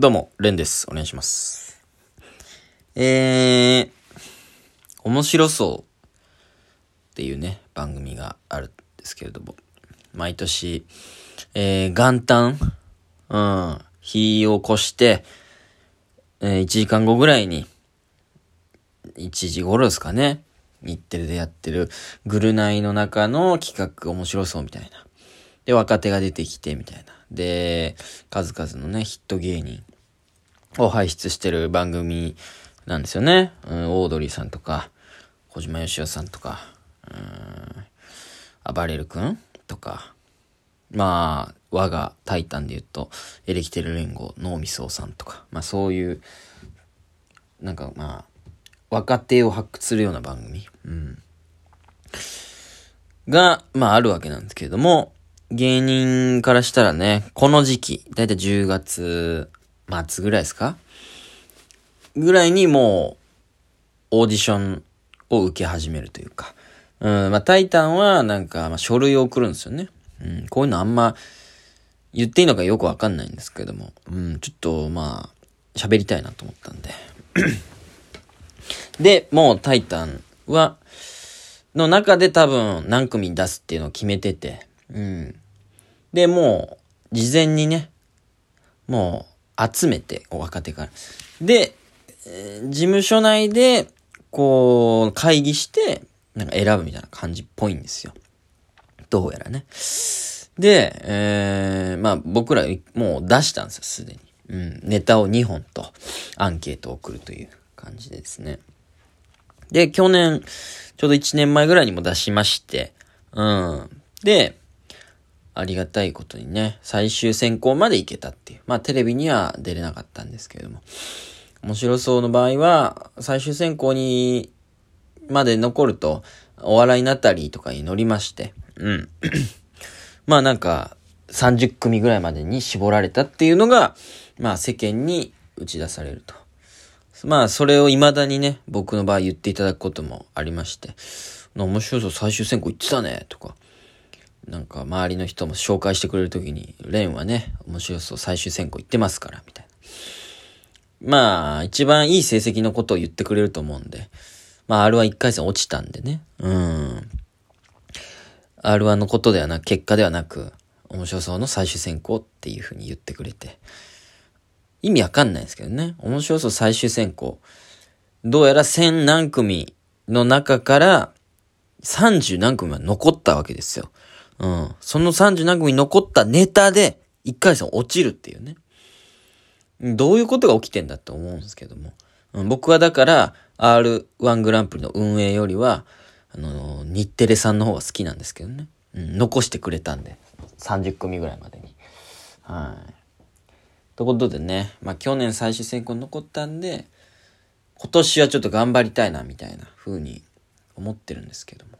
どうも、レンです。お願いします。えー、面白そうっていうね、番組があるんですけれども、毎年、えー、元旦、うん、日を越して、えー、1時間後ぐらいに、1時頃ですかね、日テレでやってる、グルナイの中の企画面白そうみたいな。で、若手が出てきて、みたいな。で、数々のね、ヒット芸人を輩出してる番組なんですよね。うん、オードリーさんとか、小島よしおさんとか、うん、暴れる君とか、まあ、我がタイタンで言うと、エレキテル連合、脳みそさんとか、まあそういう、なんかまあ、若手を発掘するような番組、うん、が、まああるわけなんですけれども、芸人からしたらね、この時期、だいたい10月末ぐらいですか？ぐらいにもう、オーディションを受け始めるというか、うん、まあタイタンはなんか、まあ書類を送るんですよね。うん、こういうのあんま言っていいのかよくわかんないんですけども、うん、ちょっとまあ、喋りたいなと思ったんで。で、もうタイタンは、の中で多分何組出すっていうのを決めてて、うん。で、もう、事前にね、もう、集めて、若手から。で、えー事務所内で、こう、会議して、なんか選ぶみたいな感じっぽいんですよ。どうやらね。で、えー、まあ僕らもう出したんですよ、すでに。うん。ネタを2本とアンケートを送るという感じですね。で、去年、ちょうど1年前ぐらいにも出しまして、うん。で、ありがたいことにね、最終選考まで行けたっていう。まあテレビには出れなかったんですけれども。面白そうの場合は、最終選考に、まで残ると、お笑いなったりとかに乗りまして、うん。まあなんか、30組ぐらいまでに絞られたっていうのが、まあ世間に打ち出されると。まあそれを未だにね、僕の場合言っていただくこともありまして、面白そう最終選考行ってたね、とか。なんか周りの人も紹介してくれるときに、レンはね、面白そう最終選考行ってますから、みたいな。まあ、一番いい成績のことを言ってくれると思うんで。まあ、R は1回戦落ちたんでね。うん。R1 のことではなく、結果ではなく、面白そうの最終選考っていう風に言ってくれて。意味わかんないですけどね。面白そう最終選考。どうやら1000何組の中から30何組は残ったわけですよ。うん。その30何組残ったネタで1回戦落ちるっていうね。どういうことが起きてんだって思うんですけども。うん、僕はだから、R1 グランプリの運営よりは、あの日テレさんの方が好きなんですけどね。うん、残してくれたんで。30組ぐらいまでに。はい。ということでね、まあ去年最終選考に残ったんで、今年はちょっと頑張りたいな、みたいな風に思ってるんですけども。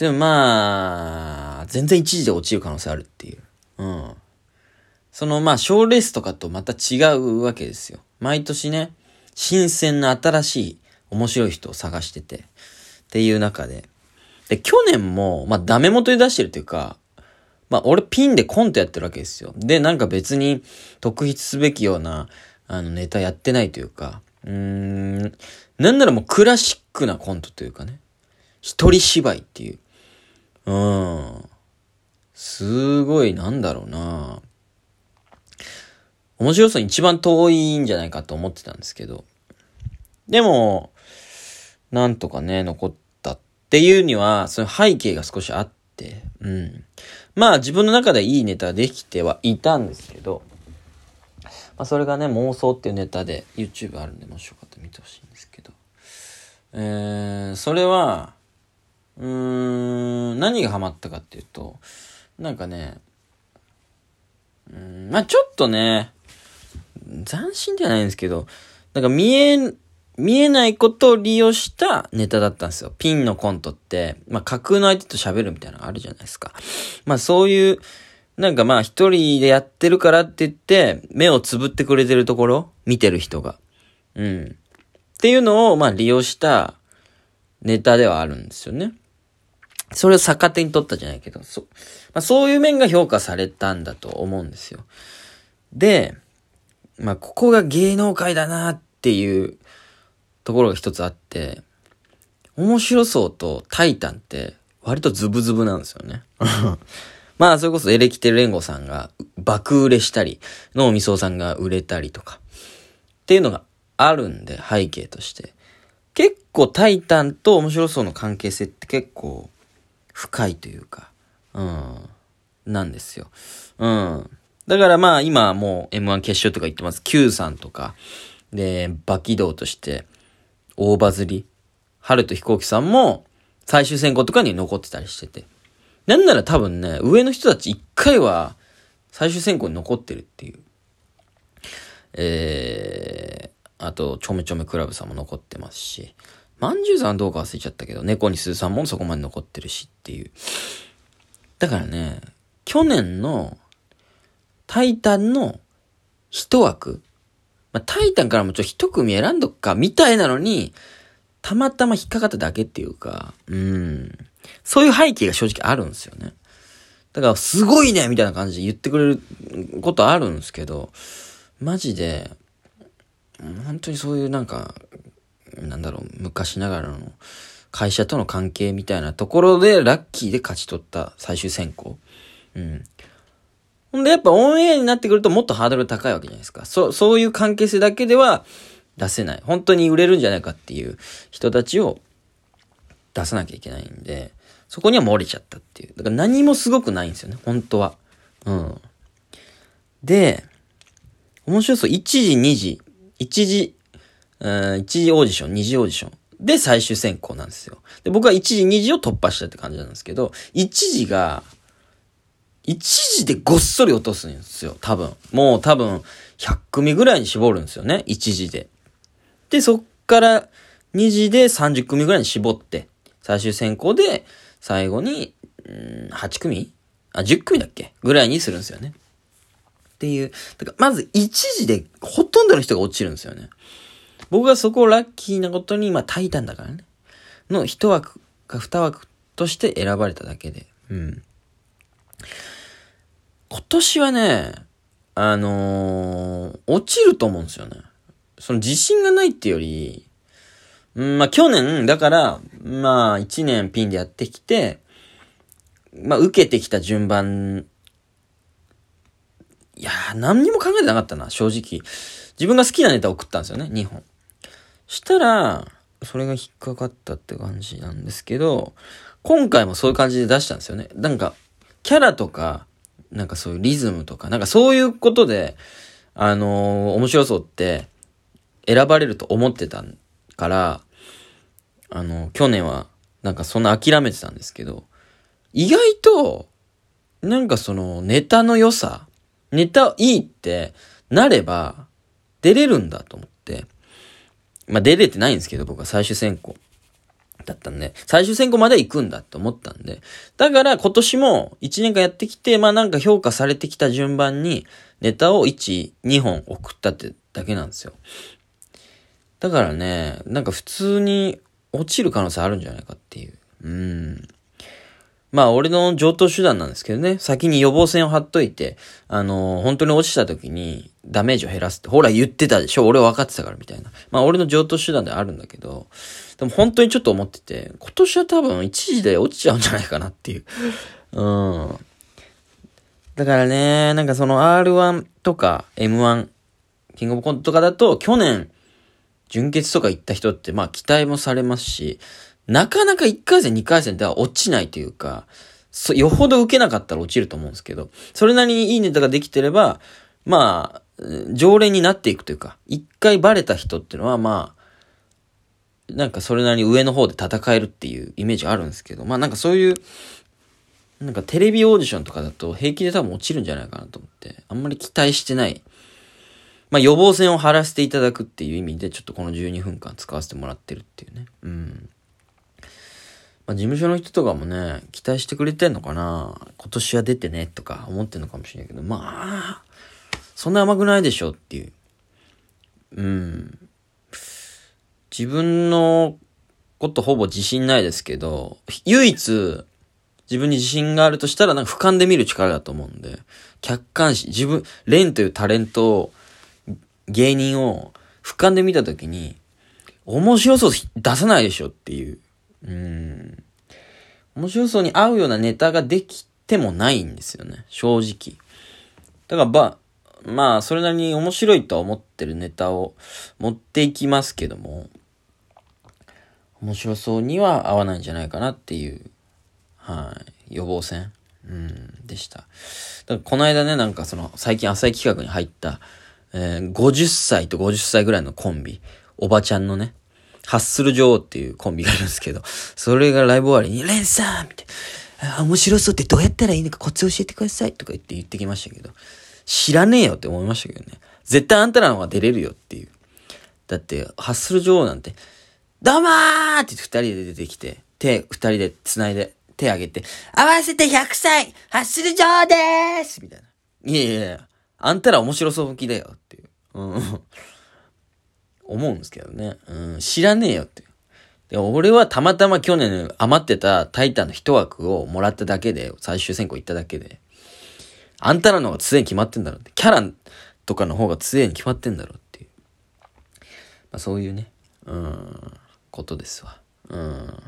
でもまあ、全然一時で落ちる可能性あるっていう。うん。そのまあ、賞レースとかとまた違うわけですよ。毎年ね、新鮮な新しい面白い人を探してて、っていう中で。で、去年も、まあ、ダメ元で出してるというか、まあ、俺ピンでコントやってるわけですよ。で、なんか別に特筆すべきような、あの、ネタやってないというか、うーん、なんならもうクラシックなコントというかね、一人芝居っていう。うん。すごい、なんだろうな面白さに一番遠いんじゃないかと思ってたんですけど。でも、なんとかね、残ったっていうには、その背景が少しあって、うん。まあ自分の中でいいネタできてはいたんですけど、まあそれがね、妄想っていうネタで YouTube あるんで、もしよかったら見てほしいんですけど。えー、それは、うーん、何がハマったかっていうと、なんかね、うん、まあちょっとね、斬新じゃないんですけど、なんか見え、見えないことを利用したネタだったんですよ。ピンのコントって、まあ架空の相手と喋るみたいなのがあるじゃないですか。まあそういう、なんかまあ一人でやってるからって言って、目をつぶってくれてるところ見てる人が。うん。っていうのを、まあ利用したネタではあるんですよね。それを逆手に取ったじゃないけど、そ、まあ、そういう面が評価されたんだと思うんですよ。で、まあ、ここが芸能界だなっていうところが一つあって、面白そうとタイタンって割とズブズブなんですよね。まあ、それこそエレキテル連合さんが爆売れしたり、脳みそさんが売れたりとか、っていうのがあるんで、背景として。結構タイタンと面白そうの関係性って結構深いというか、うん、なんですよ。うん。だからまあ今もう M1 決勝とか言ってます。Q さんとか、で、バキドウとして大バズり、春と飛行機さんも最終選考とかに残ってたりしてて。なんなら多分ね、上の人たち一回は最終選考に残ってるっていう。えー、あと、ちょめちょめクラブさんも残ってますし、まんじゅうさんはどうか忘れちゃったけど、猫にすーさんもそこまで残ってるしっていう。だからね、去年のタイタンの一枠、まあ、タイタンからもちょっと一組選んどくか、みたいなのに、たまたま引っかかっただけっていうか、うん。そういう背景が正直あるんですよね。だから、すごいねみたいな感じで言ってくれることあるんですけど、マジで、本当にそういうなんか、なんだろう、昔ながらの会社との関係みたいなところでラッキーで勝ち取った最終選考。うん。ほんでやっぱオンエアになってくるともっとハードル高いわけじゃないですか。そう、そういう関係性だけでは出せない。本当に売れるんじゃないかっていう人たちを出さなきゃいけないんで、そこには漏れちゃったっていう。だから何もすごくないんですよね、本当は。うん。で、面白そう。1時、2時、1時、うん、1時オーディション、2時オーディション。で、最終選考なんですよ。で、僕は1時、2時を突破したって感じなんですけど、1時が、1時でごっそり落とすんですよ、多分。もう多分、100組ぐらいに絞るんですよね、1時で。で、そっから2時で30組ぐらいに絞って、最終選考で、最後に、ん8組？あ、10組だっけ？ぐらいにするんですよね。っていう。だからまず1時でほとんどの人が落ちるんですよね。僕はそこをラッキーなことに、まあ、タイタンだからね。の1枠か2枠として選ばれただけで。うん。今年はね、あのー、落ちると思うんですよね。その自信がないってより、うん、まあ去年、だから、まあ1年ピンでやってきて、まあ受けてきた順番、いやー、何にも考えてなかったな、正直。自分が好きなネタを送ったんですよね、2本。したら、それが引っかかったって感じなんですけど、今回もそういう感じで出したんですよね。なんか、キャラとか、なんかそういうリズムとか、なんかそういうことで、あのー、面白そうって選ばれると思ってたから、あの、去年はなんかそんな諦めてたんですけど、意外と、なんかそのネタの良さ、ネタいいってなれば出れるんだと思って、まあ出れてないんですけど僕は最終選考。だったんで、最終選考まで行くんだって思ったんで、だから今年も1年間やってきて、まあなんか評価されてきた順番にネタを1、2本送ったってだけなんですよ。だからね、なんか普通に落ちる可能性あるんじゃないかっていう。うん。まあ、俺の上等手段なんですけどね、先に予防線を張っといて、あの、本当に落ちた時にダメージを減らすって、ほら言ってたでしょ俺分かってたからみたいな。まあ、俺の上等手段であるんだけど、でも本当にちょっと思ってて、今年は多分一時で落ちちゃうんじゃないかなっていう。うん。だからね、なんかその R1 とか M1、キングオブコントとかだと、去年、準決とか行った人って、まあ期待もされますし、なかなか1回戦、2回戦では落ちないというか、そ、よほど受けなかったら落ちると思うんですけど、それなりにいいネタができてれば、まあ、常連になっていくというか、一回バレた人っていうのは、まあ、なんかそれなりに上の方で戦えるっていうイメージあるんですけど、まあなんかそういう、なんかテレビオーディションとかだと平気で多分落ちるんじゃないかなと思って、あんまり期待してないまあ予防線を張らせていただくっていう意味で、ちょっとこの12分間使わせてもらってるっていうね。うん。まあ、事務所の人とかもね、期待してくれてんのかな今年は出てねとか思ってんのかもしれないけど、まあ、そんな甘くないでしょっていう。うん。自分のことほぼ自信ないですけど、唯一、自分に自信があるとしたら、なんか俯瞰で見る力だと思うんで、客観視、自分、レンというタレント、芸人を俯瞰で見たときに、面白そう出さないでしょっていう。うん。面白そうに合うようなネタができてもないんですよね。正直。だからば、まあ、それなりに面白いとは思ってるネタを持っていきますけども、面白そうには合わないんじゃないかなっていう、はい、予防線、うん、でした。だからこの間ね、なんかその、最近浅い企画に入った、えー、50歳と50歳ぐらいのコンビ、おばちゃんのね、ハッスル女王っていうコンビがいるんですけど、それがライブ終わりに、レンさんみたいな、面白そうってどうやったらいいのかコツ教えてくださいとか言って言ってきましたけど、知らねえよって思いましたけどね。絶対あんたらの方が出れるよっていう。だって、ハッスル女王なんて、どうもーって二人で出てきて、手、二人で繋いで、手上げて、合わせて100歳ハッスル女王でーすみたいな。いやいやいや、あんたら面白そう向きだよっていう。うん。思うんですけどね。うん、知らねえよって。で俺はたまたま去年余ってたタイタンの一枠をもらっただけで、最終選考行っただけで、あんたらの方が強いに決まってんだろって。キャラとかの方が強いに決まってんだろうっていう。まあそういうね、うん、ことですわ。うん。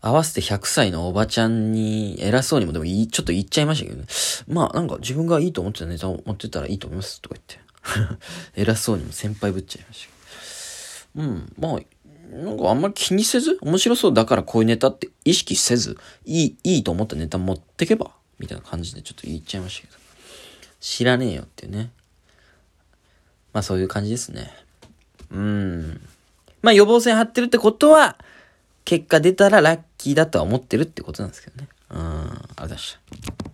合わせて100歳のおばちゃんに偉そうにもでもいい、ちょっと言っちゃいましたけどね。まあなんか自分がいいと思ってたネタを持ってたらいいと思いますとか言って。偉そうにも先輩ぶっちゃいましたけど。うん、まあ、なんかあんまり気にせず、面白そうだからこういうネタって意識せず、いい、いいと思ったネタ持ってけばみたいな感じでちょっと言っちゃいましたけど。知らねえよっていうね。まあそういう感じですね。うん。まあ予防線張ってるってことは、結果出たらラッキーだとは思ってるってことなんですけどね。うん。ありがとうございました。